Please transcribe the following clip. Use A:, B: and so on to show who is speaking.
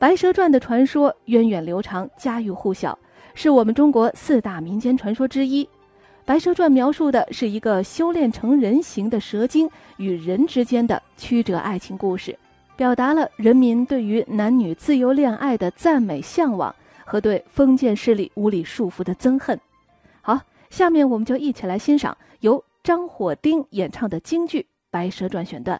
A: 白蛇传的传说源远流长家喻户晓。是我们中国四大民间传说之一白蛇传描述的是一个修炼成人形的蛇精与人之间的曲折爱情故事。表达了人民对于男女自由恋爱的赞美向往和对封建势力无理束缚的憎恨。好下面我们就一起来欣赏由张火丁演唱的京剧白蛇传选段。